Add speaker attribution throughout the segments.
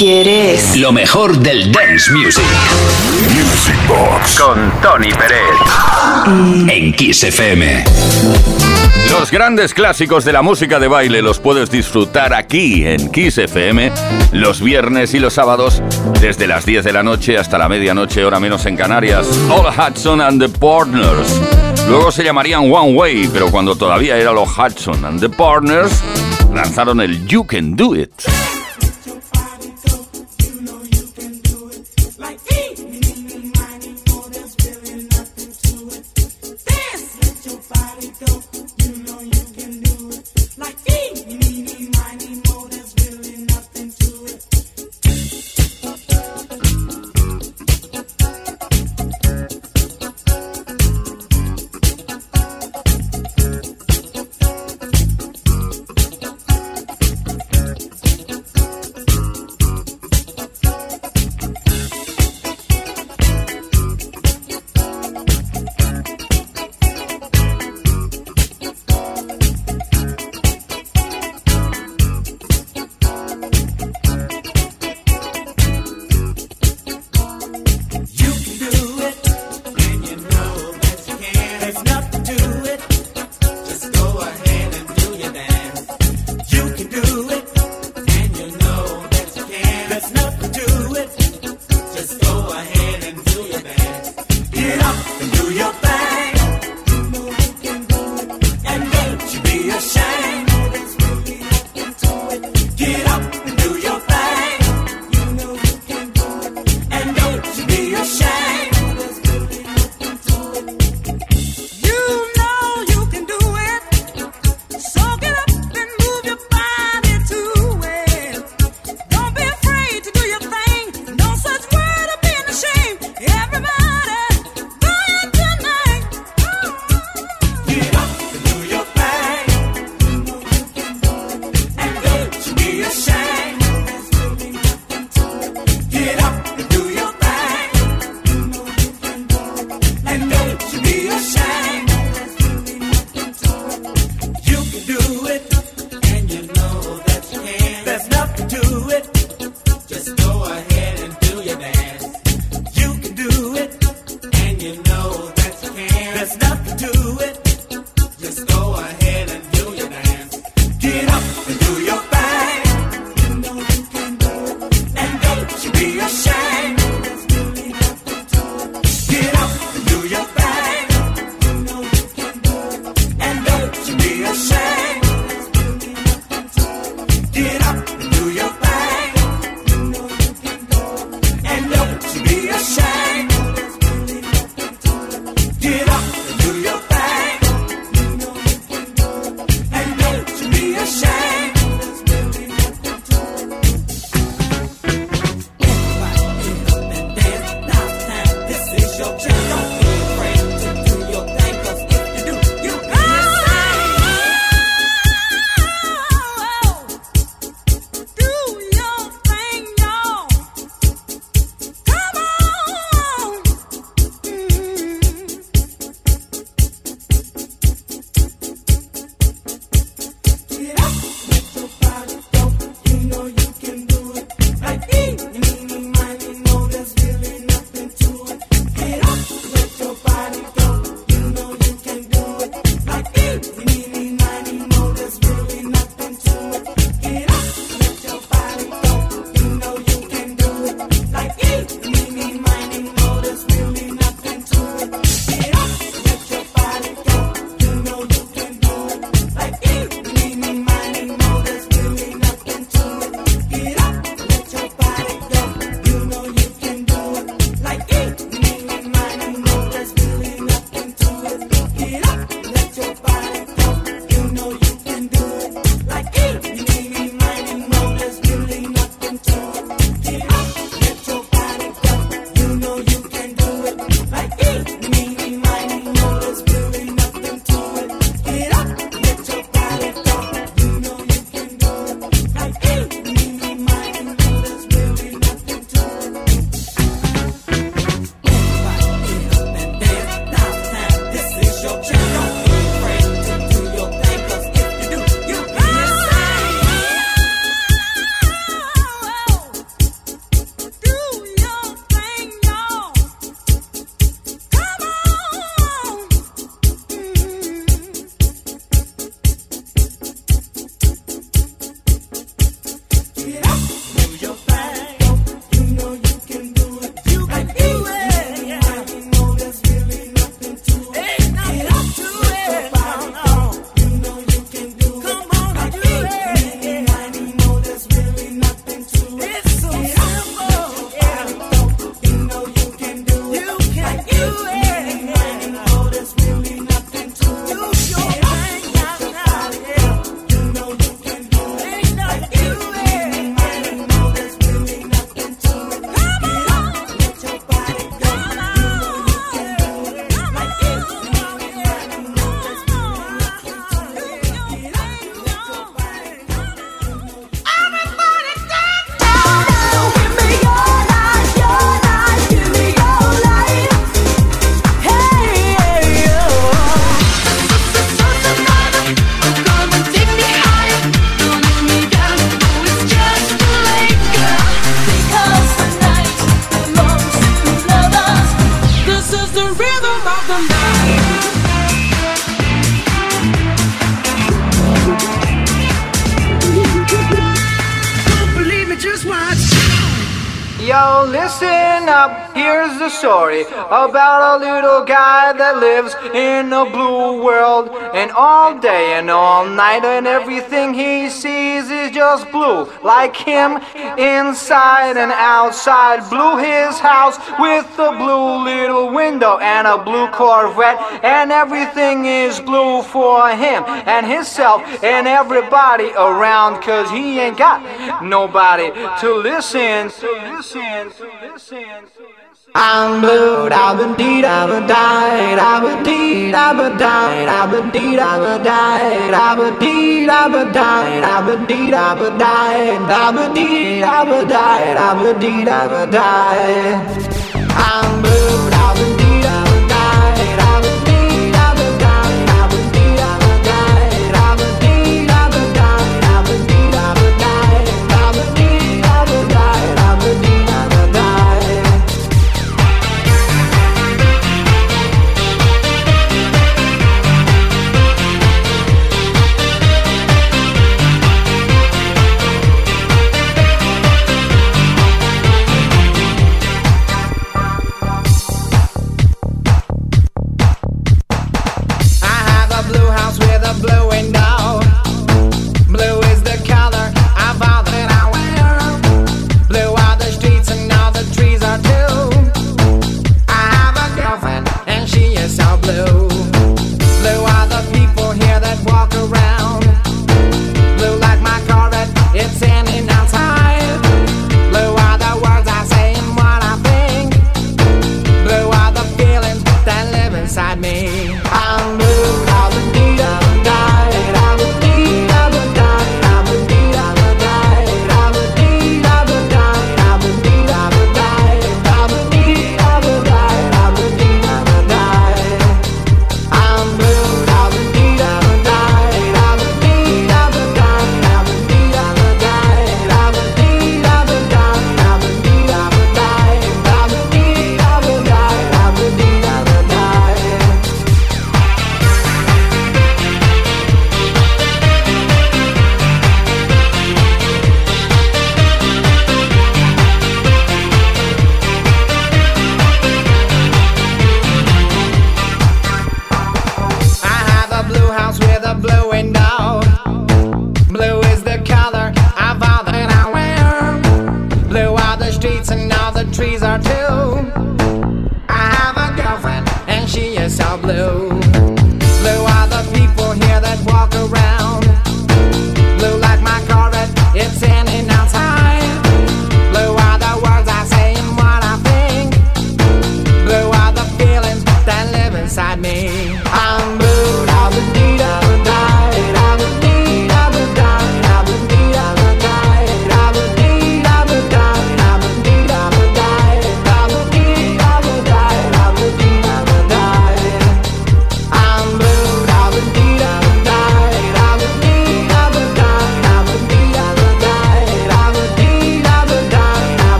Speaker 1: ¿Quieres?
Speaker 2: Lo mejor del dance music.
Speaker 3: Music Box.
Speaker 4: Con Tony Pérez.
Speaker 2: En Kiss FM.
Speaker 5: Los grandes clásicos de la música de baile los puedes disfrutar aquí en Kiss FM los viernes y los sábados desde las 10 de la noche hasta la medianoche, hora menos en Canarias. All Hudson and the Partners. Luego se llamarían One Way, pero cuando todavía era los Hudson and the Partners, lanzaron el You Can Do It.
Speaker 1: your job. world, and all day and all night, and everything he sees is just blue, like him, inside and outside. blue. his house with a blue little window and a blue Corvette, and everything is blue for him and himself and everybody around, cause he ain't got nobody to listen, to listen, to listen. To listen. I'm blue, I've been deed, I've been died, I've been deed, I've been died, I've been deed, I've been died, I've been deed, I've been died, I've been deed, I've been died, I've been deed, I've been died, I've been deed, I've been died. I'm blue.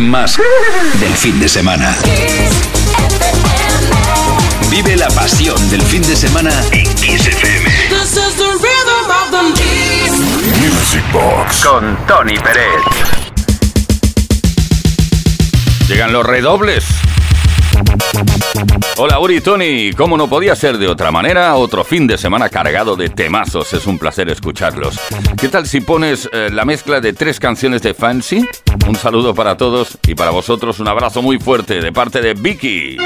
Speaker 2: más del fin de semana. Vive la pasión del fin de semana en Kiss
Speaker 3: Music Box
Speaker 4: con Tony Pérez.
Speaker 5: Llegan los redobles. Hola Uri Tony, como no podía ser de otra manera, otro fin de semana cargado de temazos, es un placer escucharlos. ¿Qué tal si pones eh, la mezcla de tres canciones de Fancy? Un saludo para todos y para vosotros un abrazo muy fuerte de parte de Vicky.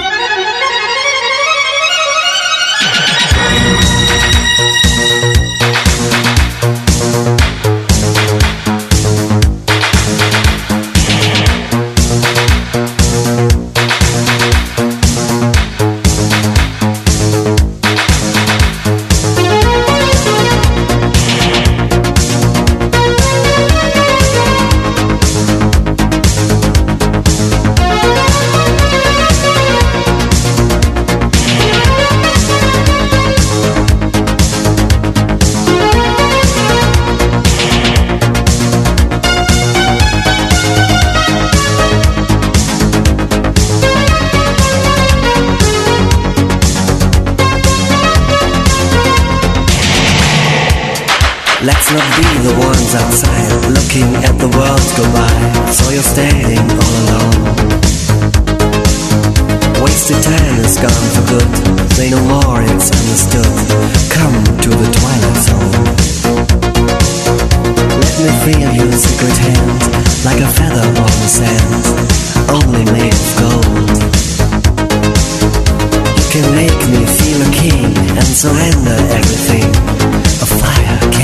Speaker 6: The outside looking at the world go by. So you're standing all alone. Wasted time is gone for good. Say no more, it's understood. Come to the twilight zone. Let me feel your secret hand, like a feather on the sand, only made of gold. You can make me feel a king and surrender everything. A fire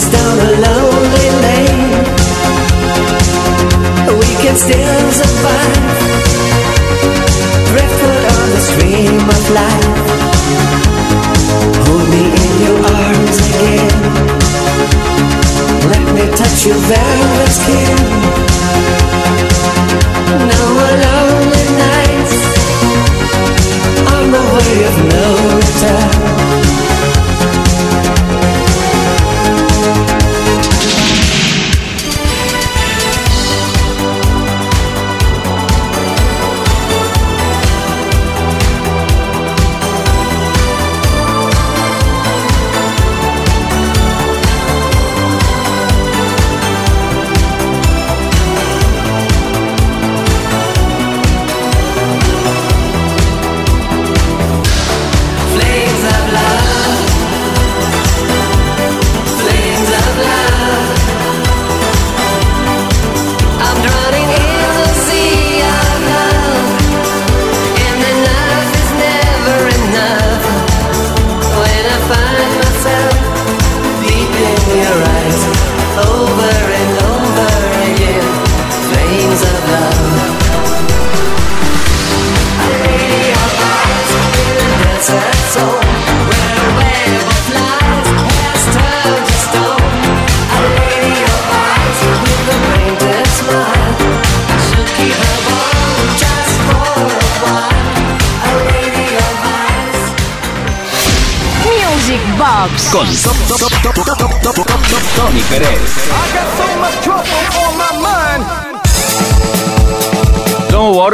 Speaker 6: Strangers down a lonely lane. We can still survive. Driftwood on the stream of life. Hold me in your arms again. Let me touch your velvet skin. No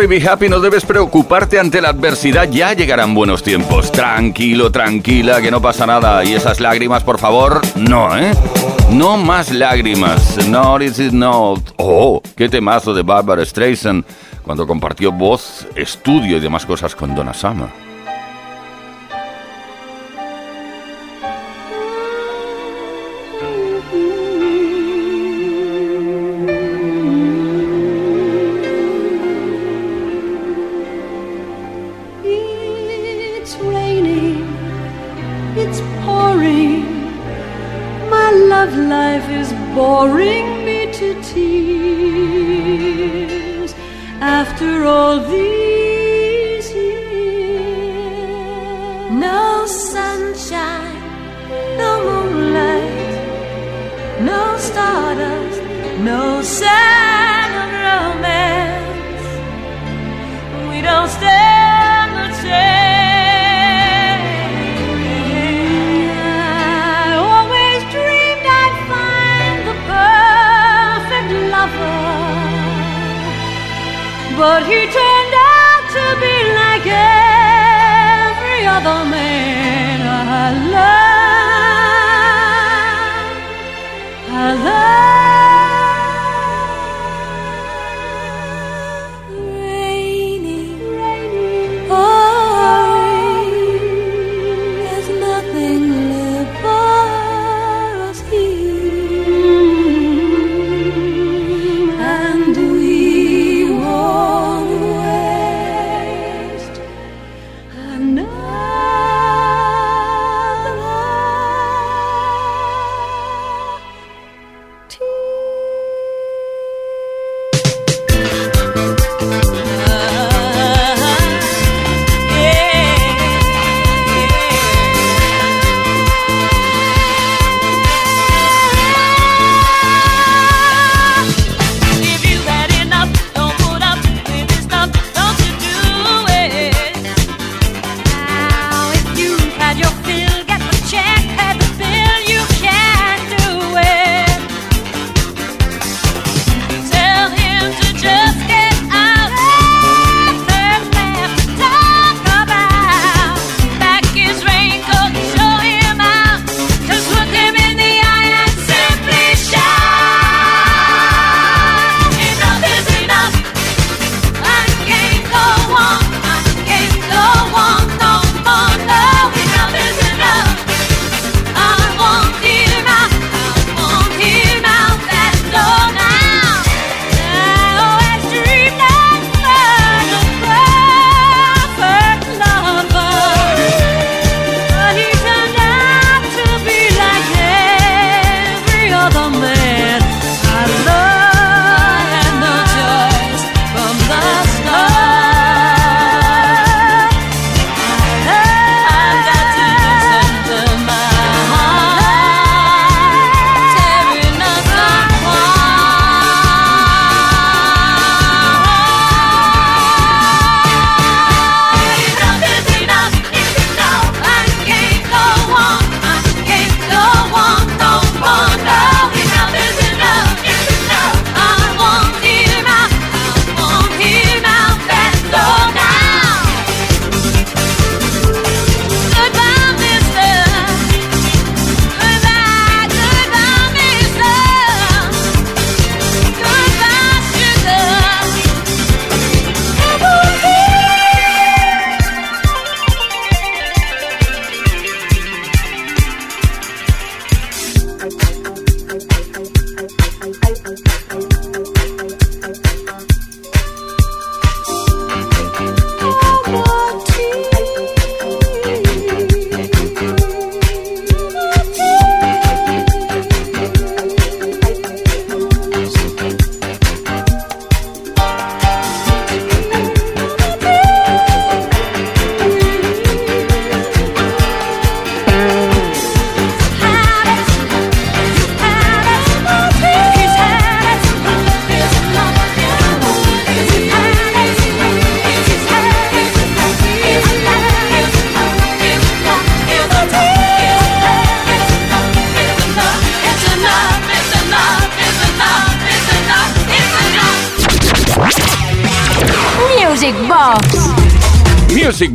Speaker 5: Be happy, no debes preocuparte ante la adversidad, ya llegarán buenos tiempos. Tranquilo, tranquila, que no pasa nada. Y esas lágrimas, por favor, no, ¿eh? No más lágrimas. No, this is not. Oh, qué temazo de Barbara Streisand cuando compartió voz, estudio y demás cosas con Donna Summer.
Speaker 7: No sunshine, no moonlight, no stardust, no sign of romance. We don't stand a chance. I always dreamed I'd find the perfect lover, but he turned out to be like every other man I love. I love.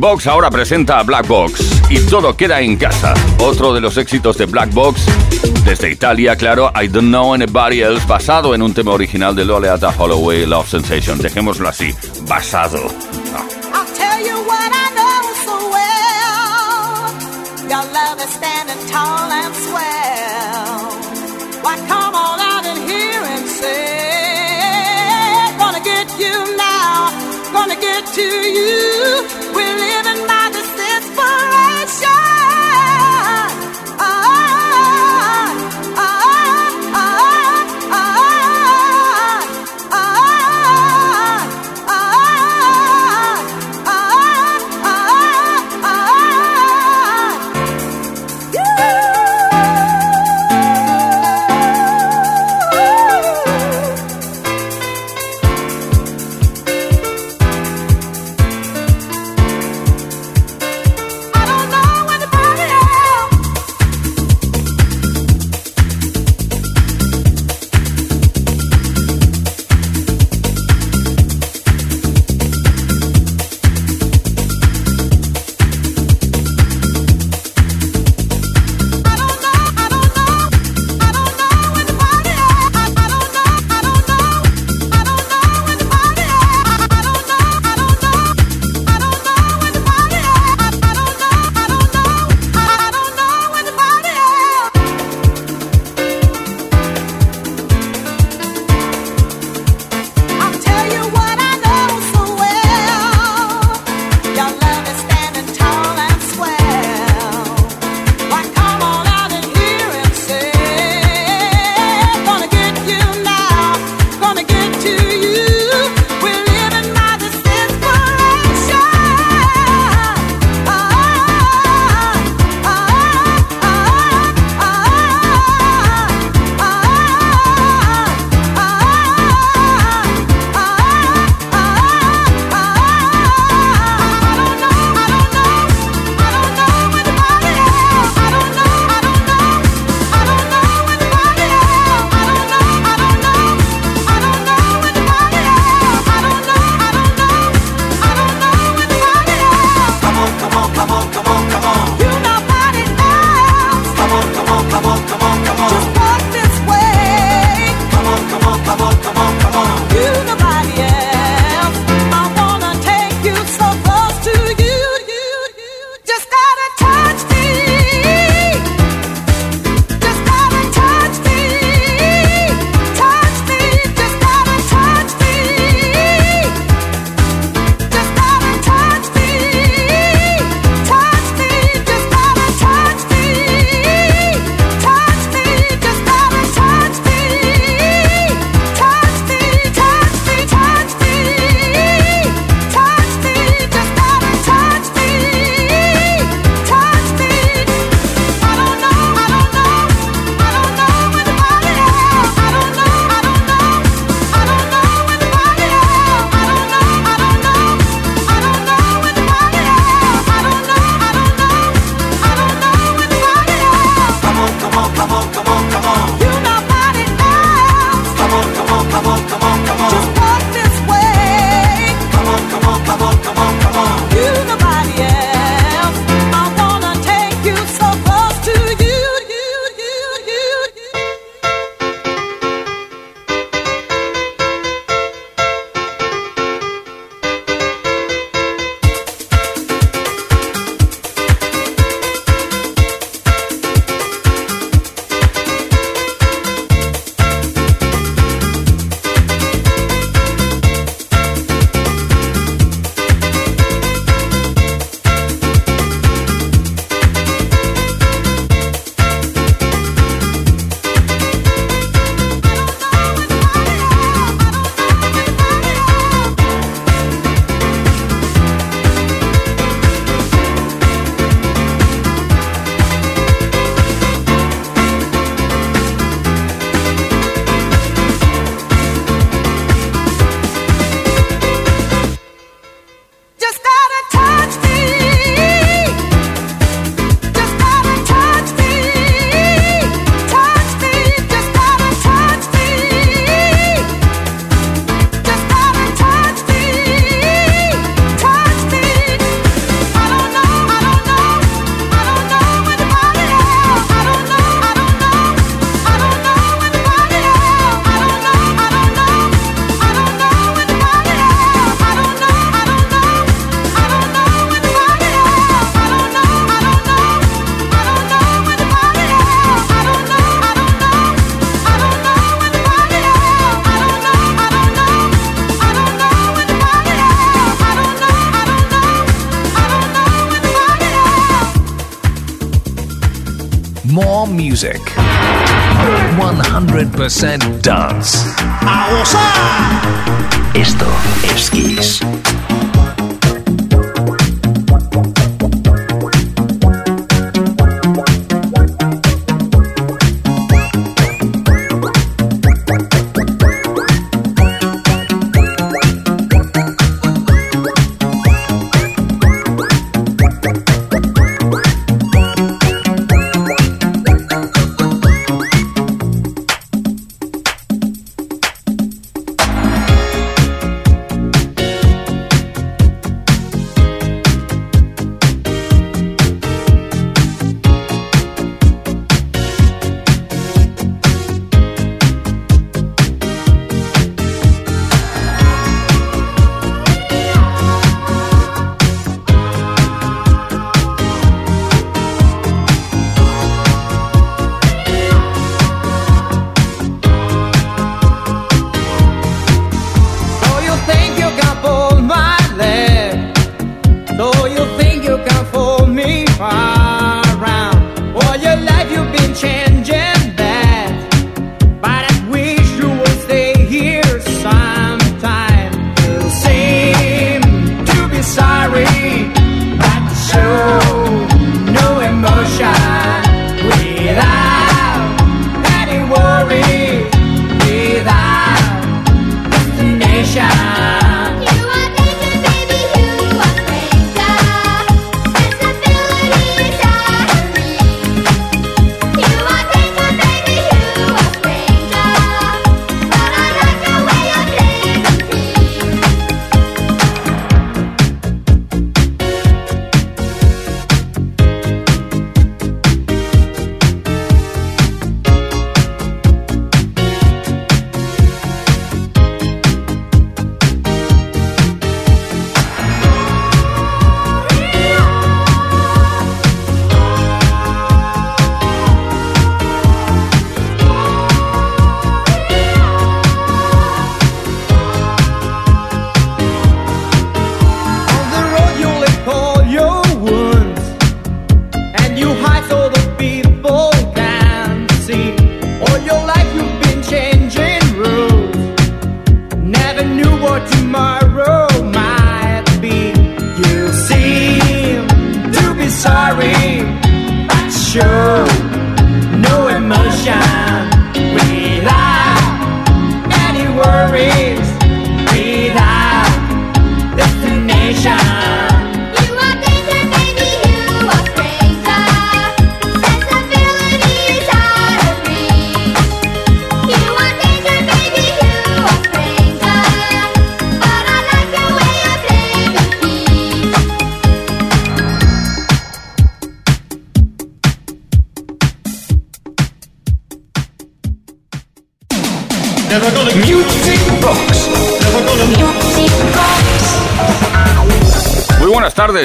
Speaker 8: Box
Speaker 5: ahora presenta a Black Box y todo queda en casa. Otro de los éxitos de Black Box desde Italia, claro, I Don't Know Anybody Else, basado en un tema original de Loleata Holloway, Love Sensation. Dejémoslo así, basado.
Speaker 9: Well. Your love is standing tall and swell. Why come on out in here and say, Gonna get you now, gonna get to you.
Speaker 8: 100% dance.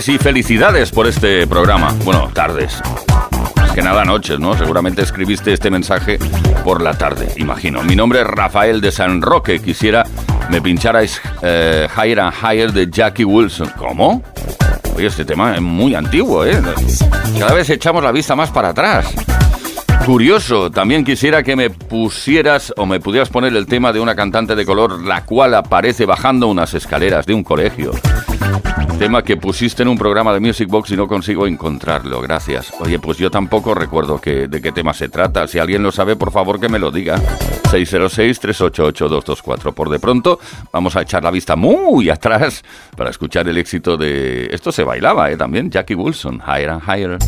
Speaker 5: Y felicidades por este programa. Bueno, tardes. Más que nada noches, ¿no? Seguramente escribiste este mensaje por la tarde, imagino. Mi nombre es Rafael de San Roque. Quisiera me pincharais eh, Higher and Higher de Jackie Wilson. ¿Cómo? Oye, este tema es muy antiguo, ¿eh? Cada vez echamos la vista más para atrás. Curioso, también quisiera que me pusieras o me pudieras poner el tema de una cantante de color la cual aparece bajando unas escaleras de un colegio. Tema que pusiste en un programa de Music Box y no consigo encontrarlo, gracias. Oye, pues yo tampoco recuerdo que, de qué tema se trata. Si alguien lo sabe, por favor que me lo diga. 606-388-224. Por de pronto, vamos a echar la vista muy atrás para escuchar el éxito de... Esto se bailaba, ¿eh? También, Jackie Wilson, Higher and Higher.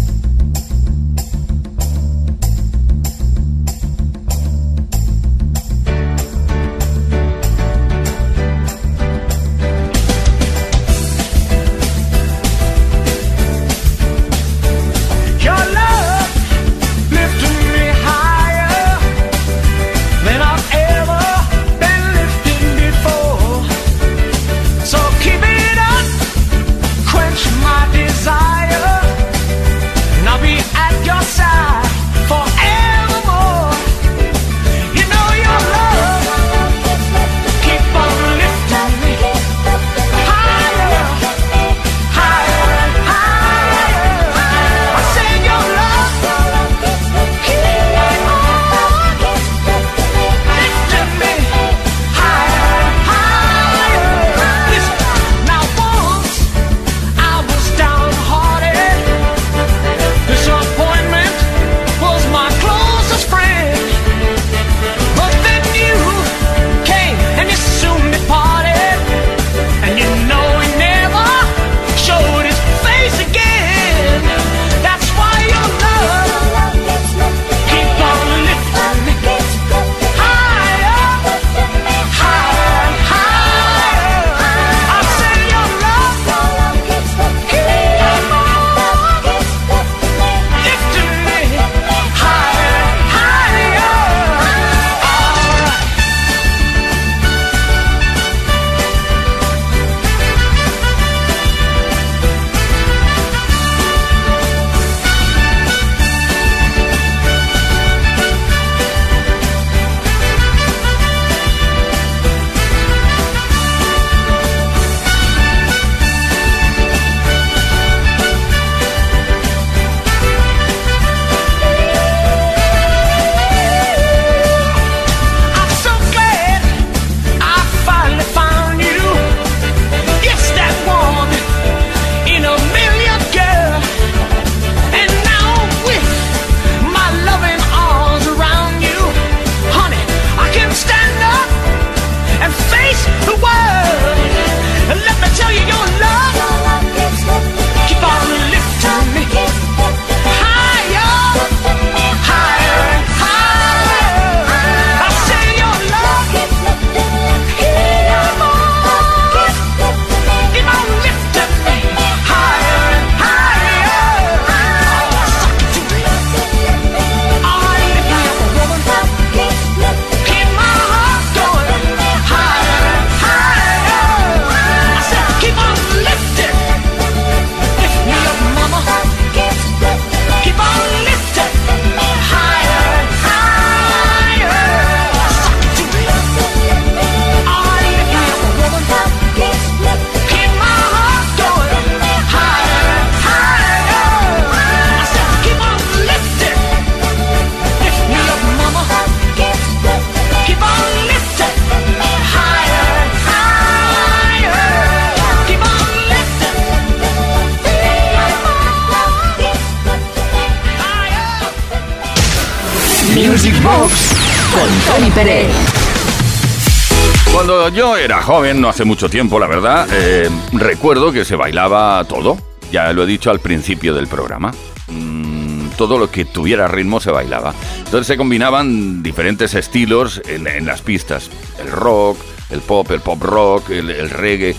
Speaker 5: Yo era joven, no hace mucho tiempo, la verdad, eh, recuerdo que se bailaba todo. Ya lo he dicho al principio del programa. Mm, todo lo que tuviera ritmo se bailaba. Entonces se combinaban diferentes estilos en, las pistas. El rock, el pop, el pop rock, el, el reggae.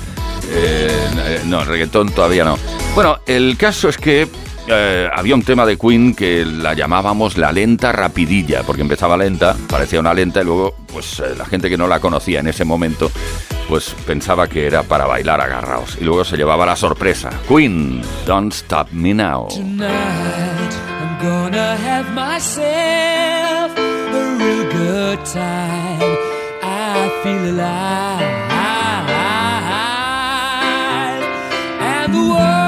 Speaker 5: eh, no, el reggaetón todavía no. Bueno, el caso es que eh, había un tema de Queen que la llamábamos la lenta rapidilla, porque empezaba lenta, parecía una lenta y luego pues eh, la gente que no la conocía en ese momento pues pensaba que era para bailar agarrados y luego se llevaba la sorpresa. Queen, Don't Stop Me Now.
Speaker 10: Tonight I'm gonna have myself a real good time. I feel alive. And the world,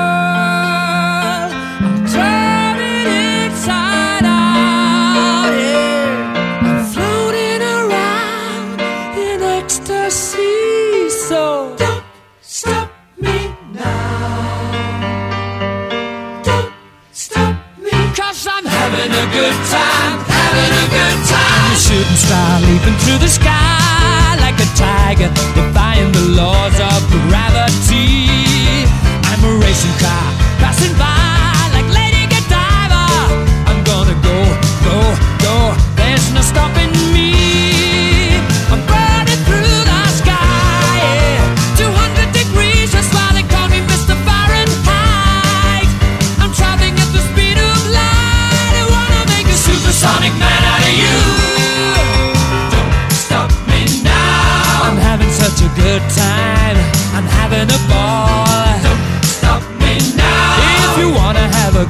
Speaker 10: good time, having a good time. I'm a shooting star leaping through the sky like a tiger, defying the laws of gravity. I'm a racing car passing by like Lady Godiva. I'm gonna go, go, go. There's no stopping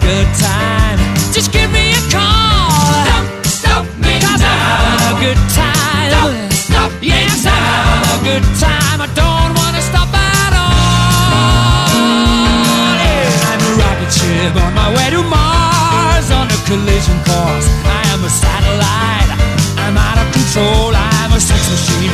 Speaker 10: good time, just give me a call. Don't stop me Cause I'm having a good time. Don't stop yes, I'm having a good time. I don't wanna stop at all. Yeah. I'm a rocket ship on my way to Mars on a collision course. I am a satellite. I'm out of control. I'm a sex machine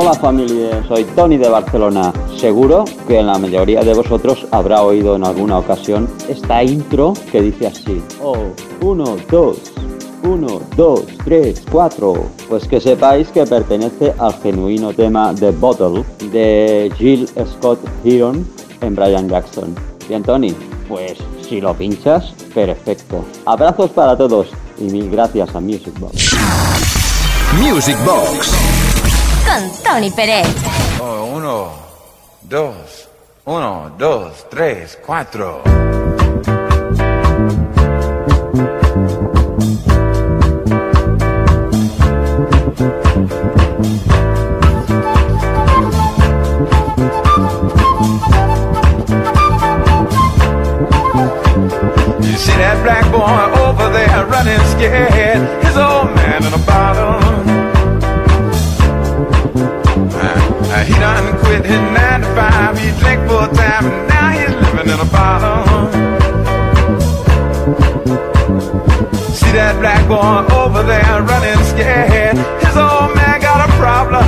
Speaker 11: Hola familia, soy Tony de Barcelona. Seguro que la mayoría de vosotros habrá oído en alguna ocasión esta intro que dice así. Oh, uno, dos, uno, dos, tres, cuatro. Pues que sepáis que pertenece al genuino tema The Bottle de Jill Scott Heron en Brian Jackson. Bien, Tony, pues si lo pinchas, perfecto. Abrazos para todos y mil gracias a Music Box.
Speaker 2: Music Box.
Speaker 12: Con Tony Pérez.
Speaker 13: Oh, uno, dos, uno, dos, tres, cuatro. You see that black boy over there started his nine to five. He drank full time, and now he's living in a bottle. See that black boy over there running scared. His old man got a problem,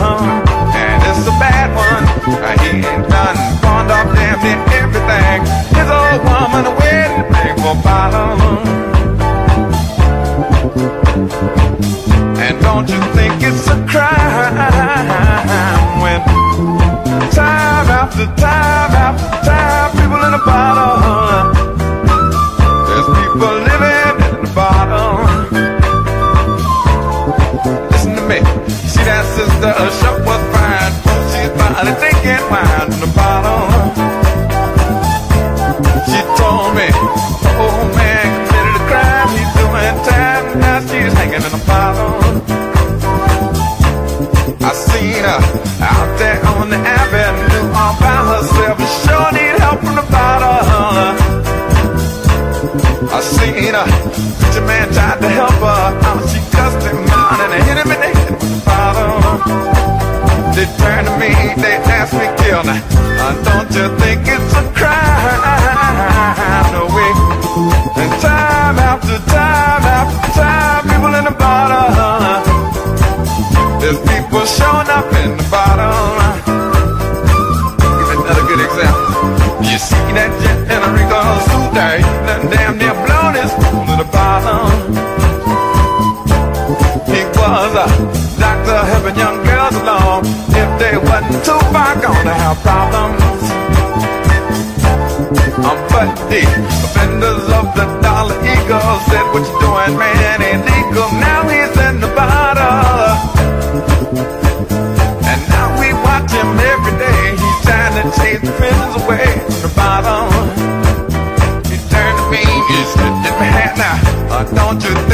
Speaker 13: and it's a bad one. Uh, he ain't done pawned off damn near everything. His old woman waiting, wedding bang for bottle. And don't you think it's a crime when time after time after time people in the bottom? There's people living in the bottom. Listen to me. See that sister, her uh, shop was fine. She's finally drinking wine Preacher man tried to help her. Out she cussed him out and hit him in the head with the bottle. They turned to me, they asked me, kill me. Uh, don't you think it's a crime? No way. And time after time after time, people in the bottom. There's people showing up in the bottom. Give another good example. You see that jet in a Rico suit there, he done damn near blown his to the the offenders of the dollar eagle said, What you doing, man? Illegal. Now he's in the bottle. And now we watch him every day. He's trying to chase the prisoners away from the bottom. He turned to me, he "Get my hand now. Uh, don't you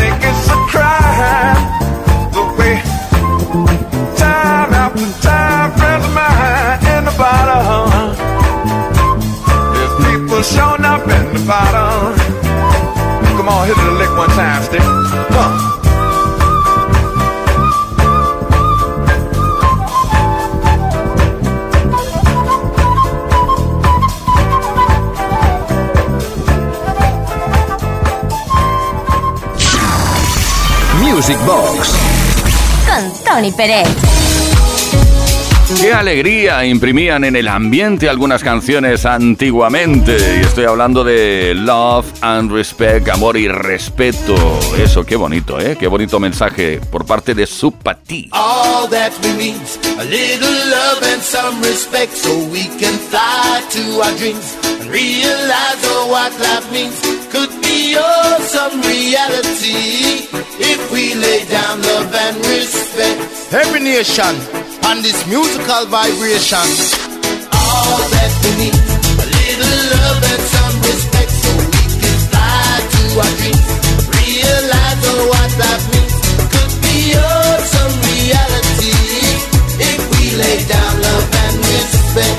Speaker 12: Tony Pérez.
Speaker 5: Qué alegría imprimían en el ambiente algunas canciones antiguamente. Y estoy hablando de Love and Respect, amor y respeto. Eso, qué bonito, ¿eh? Qué bonito mensaje por parte de Supati.
Speaker 14: All that we need, a little love and some respect, so we can fly to our dreams and realize oh, what life means. Could be awesome reality if we lay down love and respect.
Speaker 15: Every nation on this musical vibration.
Speaker 14: All that we need, a little love and some respect, so we can fly to our dreams, realize oh, what life means. Could be awesome reality if we lay down love and respect.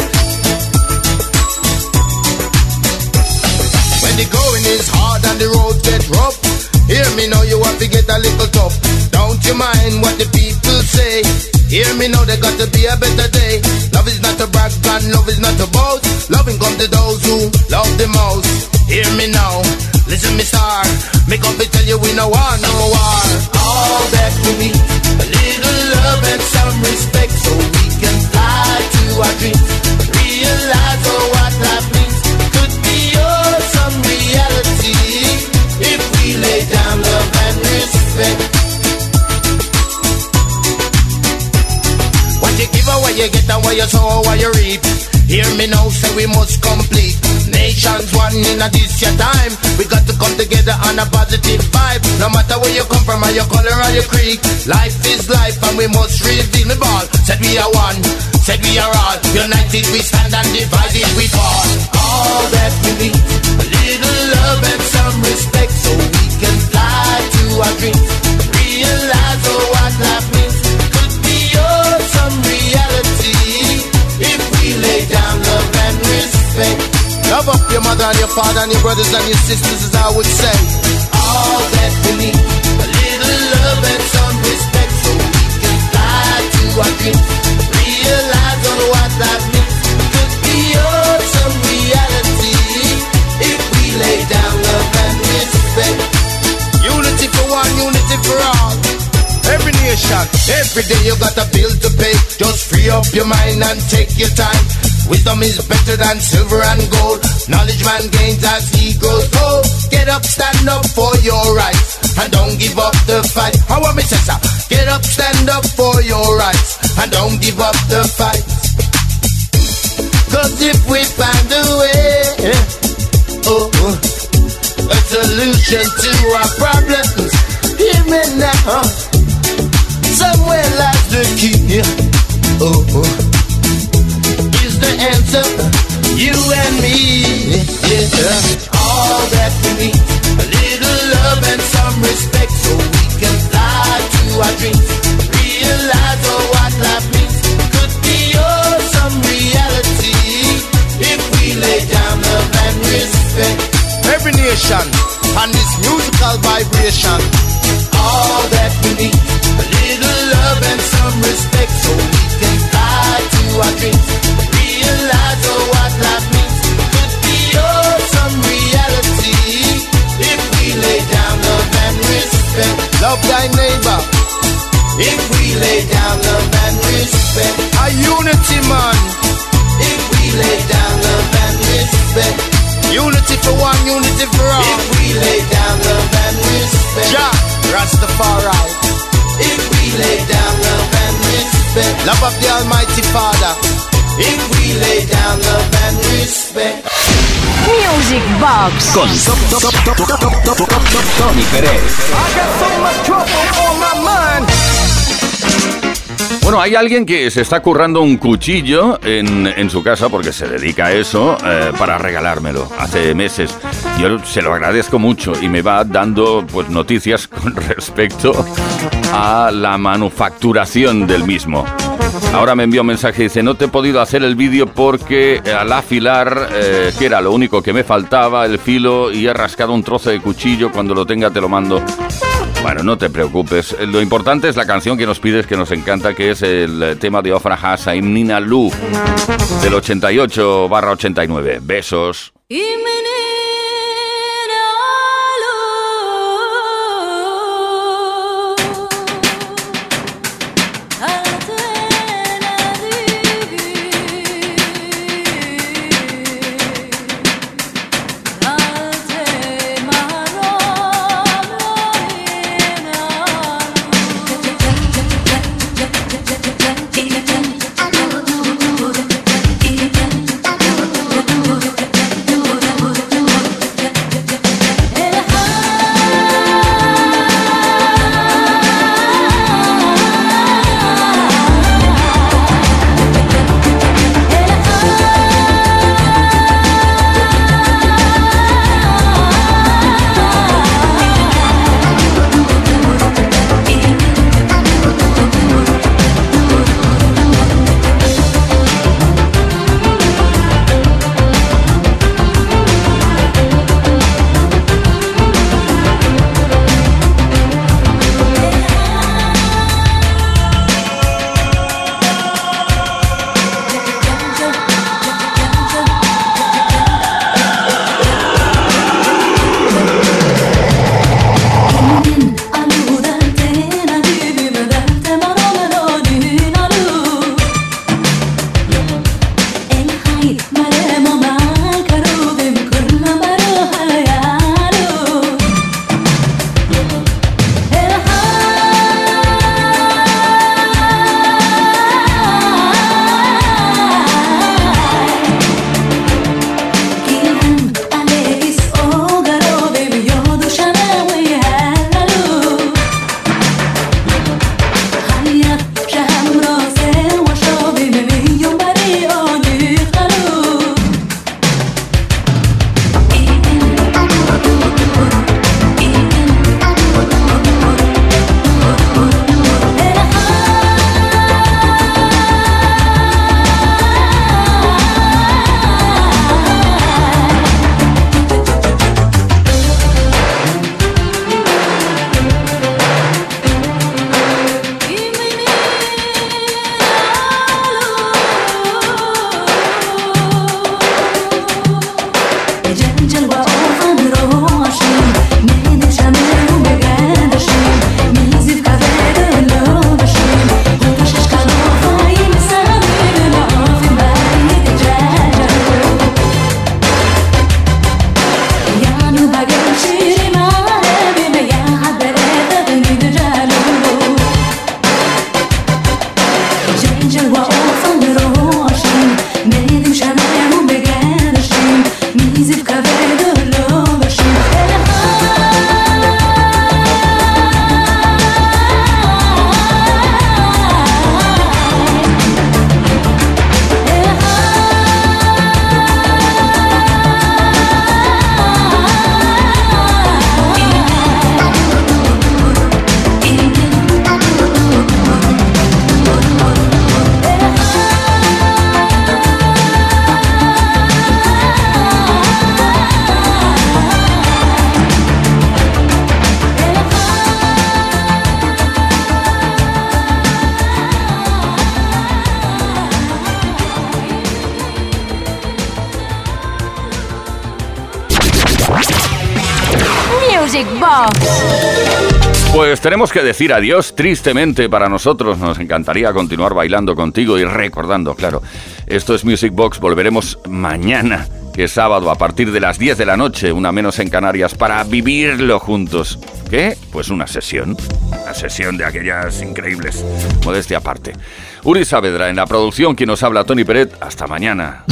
Speaker 15: When the going is hard and the road get rough, hear me now, you have to get a little tough. Don't you mind what the people say? Hear me now, there got to be a better day. Love is not a brag and love is not a boast. Loving comes to those who love the most. Hear me now, listen me star. Make up and tell you we no war, no or your color or your creed. Life is life, and we must redeem the ball. Said we are one, said we are all. United we stand and divided we fall.
Speaker 14: All that we need, a little love and some respect, so we can fly to our dreams. Realize oh, what life means. Could be awesome reality if we lay down love and respect.
Speaker 15: Love up your mother and your father and your brothers and your sisters, as I would say.
Speaker 14: All that we need, some respect, so we can to. Realize on what life means. Could be awesome reality if we lay down love and respect.
Speaker 15: Unity for one, unity for all. Every nation, every day you got a bill to pay. Just free up your mind and take your time.
Speaker 14: Wisdom is better than silver and gold. Knowledge man gains as he grows old. Get up, stand up for your rights, and don't give up the fight. I say, sir? Get up, stand up for your rights, and don't give up the fight. Cause if we find a way, oh, oh, a solution to our problems, hear me now. Somewhere lies the key. Oh, oh, is the answer. You and me, yeah. All that we need, a little love and some respect, so we can fly to our dreams. Realize oh, what life means could be awesome reality if we lay down love and respect. Every nation on this musical vibration. All that we need, a little love and some respect, so we can fly to our dreams. Love thy neighbor. If we lay down love and respect, a unity man. If we lay down love and respect, unity for one, unity for all. If we lay down love and respect, Jah Rastafari. If we lay down love and respect, love of the Almighty Father. If we lay down love and respect.
Speaker 7: Music Box
Speaker 2: Con Tony Pérez.
Speaker 14: I got so much trouble on my mind.
Speaker 5: Bueno, hay alguien que se está currando un cuchillo en, en su casa porque se dedica a eso eh, para regalármelo hace meses. Yo se lo agradezco mucho y me va dando pues noticias con respecto a la manufacturación del mismo. Ahora me envió un mensaje y dice, no te he podido hacer el vídeo porque al afilar, eh, que era lo único que me faltaba, el filo, y he rascado un trozo de cuchillo, cuando lo tenga te lo mando. Bueno, no te preocupes. Lo importante es la canción que nos pides, que nos encanta, que es el tema de Ofra Hasa y Nina Lu, del 88 barra 89. Besos.
Speaker 16: do what?
Speaker 5: Pues tenemos que decir adiós tristemente para nosotros. Nos encantaría continuar bailando contigo y recordando, claro. Esto es Music Box. Volveremos mañana, que es sábado, a partir de las 10 de la noche, una menos en Canarias, para vivirlo juntos. ¿Qué? Pues una sesión. Una sesión de aquellas increíbles. Modestia aparte. Uri Saavedra en la producción, quien nos habla, Tony Peret. Hasta mañana.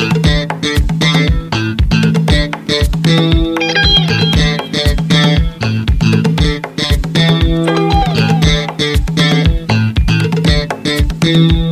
Speaker 7: Everybody,